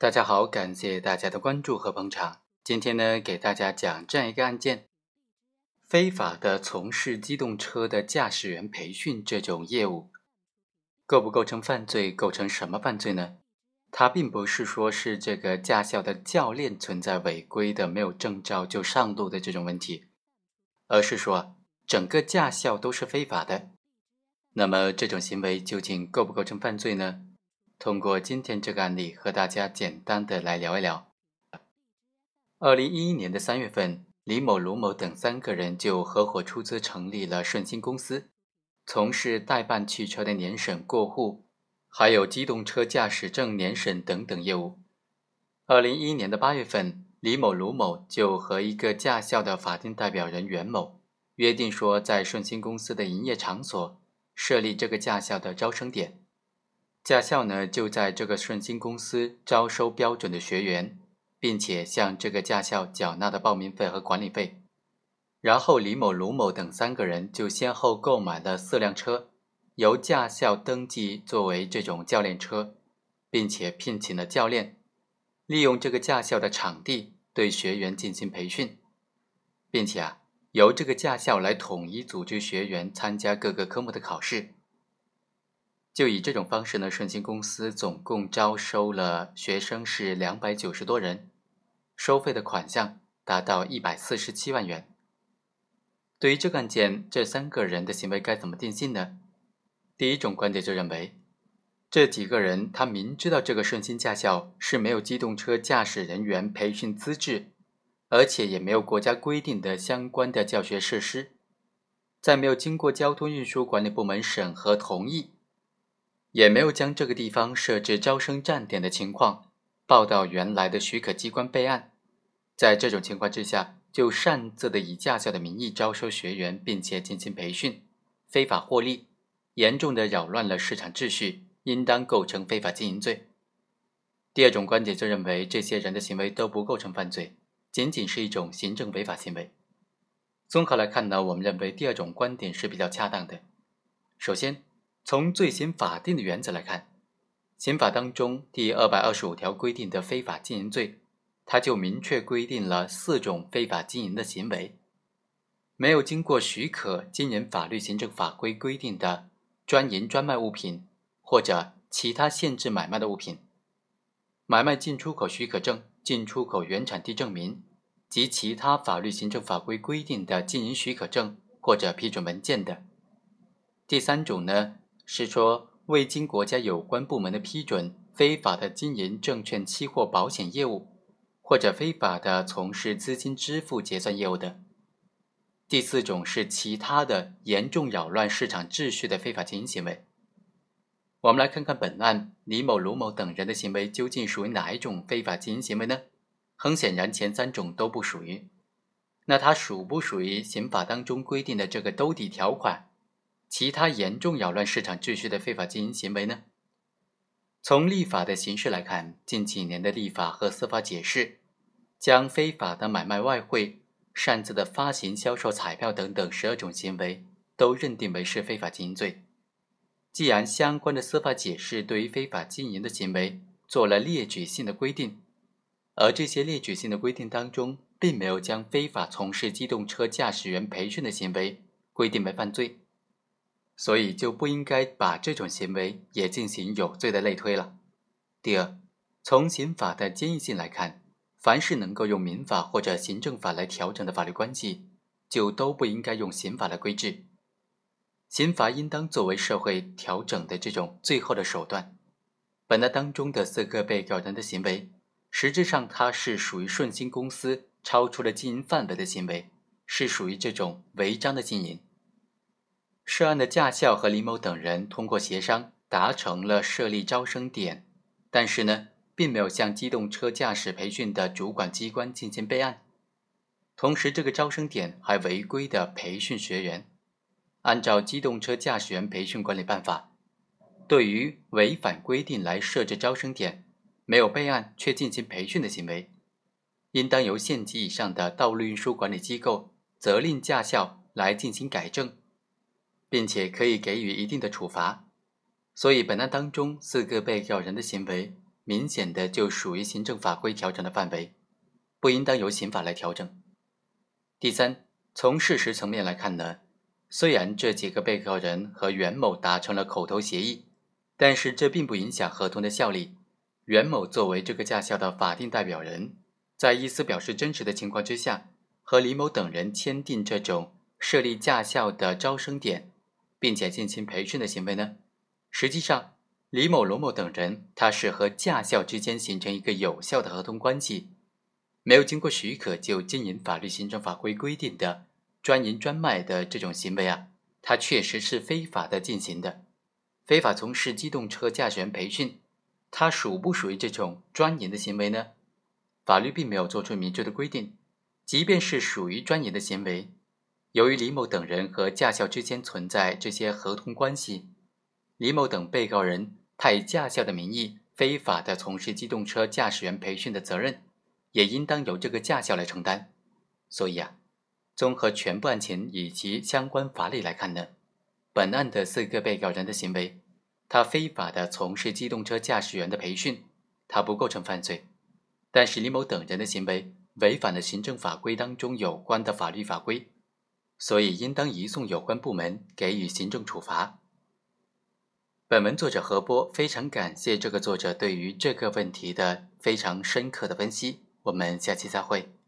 大家好，感谢大家的关注和捧场。今天呢，给大家讲这样一个案件：非法的从事机动车的驾驶员培训这种业务，构不构成犯罪？构成什么犯罪呢？它并不是说是这个驾校的教练存在违规的、没有证照就上路的这种问题，而是说整个驾校都是非法的。那么这种行为究竟构不构成犯罪呢？通过今天这个案例和大家简单的来聊一聊。二零一一年的三月份，李某、卢某等三个人就合伙出资成立了顺鑫公司，从事代办汽车的年审过户，还有机动车驾驶证年审等等业务。二零一一年的八月份，李某、卢某就和一个驾校的法定代表人袁某约定说，在顺鑫公司的营业场所。设立这个驾校的招生点，驾校呢就在这个顺鑫公司招收标准的学员，并且向这个驾校缴纳的报名费和管理费。然后李某、卢某等三个人就先后购买了四辆车，由驾校登记作为这种教练车，并且聘请了教练，利用这个驾校的场地对学员进行培训，并且啊。由这个驾校来统一组织学员参加各个科目的考试，就以这种方式呢，顺鑫公司总共招收了学生是两百九十多人，收费的款项达到一百四十七万元。对于这个案件，这三个人的行为该怎么定性呢？第一种观点就认为，这几个人他明知道这个顺鑫驾校是没有机动车驾驶人员培训资质。而且也没有国家规定的相关的教学设施，在没有经过交通运输管理部门审核同意，也没有将这个地方设置招生站点的情况报到原来的许可机关备案，在这种情况之下，就擅自的以驾校的名义招收学员，并且进行培训，非法获利，严重的扰乱了市场秩序，应当构成非法经营罪。第二种观点就认为，这些人的行为都不构成犯罪。仅仅是一种行政违法行为。综合来看呢，我们认为第二种观点是比较恰当的。首先，从罪行法定的原则来看，刑法当中第二百二十五条规定的非法经营罪，它就明确规定了四种非法经营的行为：没有经过许可经营法律行政法规规定的专营专卖物品或者其他限制买卖的物品，买卖进出口许可证。进出口原产地证明及其他法律行政法规规定的经营许可证或者批准文件的。第三种呢，是说未经国家有关部门的批准，非法的经营证券、期货、保险业务，或者非法的从事资金支付结算业务的。第四种是其他的严重扰乱市场秩序的非法经营行为。我们来看看本案李某、卢某等人的行为究竟属于哪一种非法经营行为呢？很显然，前三种都不属于。那它属不属于刑法当中规定的这个兜底条款？其他严重扰乱市场秩序的非法经营行为呢？从立法的形式来看，近几年的立法和司法解释，将非法的买卖外汇、擅自的发行、销售彩票等等十二种行为，都认定为是非法经营罪。既然相关的司法解释对于非法经营的行为做了列举性的规定，而这些列举性的规定当中，并没有将非法从事机动车驾驶员培训的行为规定为犯罪，所以就不应该把这种行为也进行有罪的类推了。第二，从刑法的坚硬性来看，凡是能够用民法或者行政法来调整的法律关系，就都不应该用刑法来规制。刑法应当作为社会调整的这种最后的手段。本案当中的四个被告人的行为，实质上它是属于顺鑫公司超出了经营范围的行为，是属于这种违章的经营。涉案的驾校和李某等人通过协商达成了设立招生点，但是呢，并没有向机动车驾驶培训的主管机关进行备案，同时这个招生点还违规的培训学员。按照《机动车驾驶员培训管理办法》，对于违反规定来设置招生点、没有备案却进行培训的行为，应当由县级以上的道路运输管理机构责令驾校来进行改正，并且可以给予一定的处罚。所以，本案当中四个被告人的行为明显的就属于行政法规调整的范围，不应当由刑法来调整。第三，从事实层面来看呢，虽然这几个被告人和袁某达成了口头协议，但是这并不影响合同的效力。袁某作为这个驾校的法定代表人，在意思表示真实的情况之下，和李某等人签订这种设立驾校的招生点，并且进行培训的行为呢，实际上李某、罗某等人他是和驾校之间形成一个有效的合同关系。没有经过许可就经营法律行政法规规定的专营专卖的这种行为啊，它确实是非法的进行的。非法从事机动车驾驶员培训，它属不属于这种专营的行为呢？法律并没有做出明确的规定。即便是属于专营的行为，由于李某等人和驾校之间存在这些合同关系，李某等被告人他以驾校的名义非法的从事机动车驾驶员培训的责任。也应当由这个驾校来承担。所以啊，综合全部案情以及相关法理来看呢，本案的四个被告人的行为，他非法的从事机动车驾驶员的培训，他不构成犯罪。但是李某等人的行为违反了行政法规当中有关的法律法规，所以应当移送有关部门给予行政处罚。本文作者何波非常感谢这个作者对于这个问题的非常深刻的分析。我们下期再会。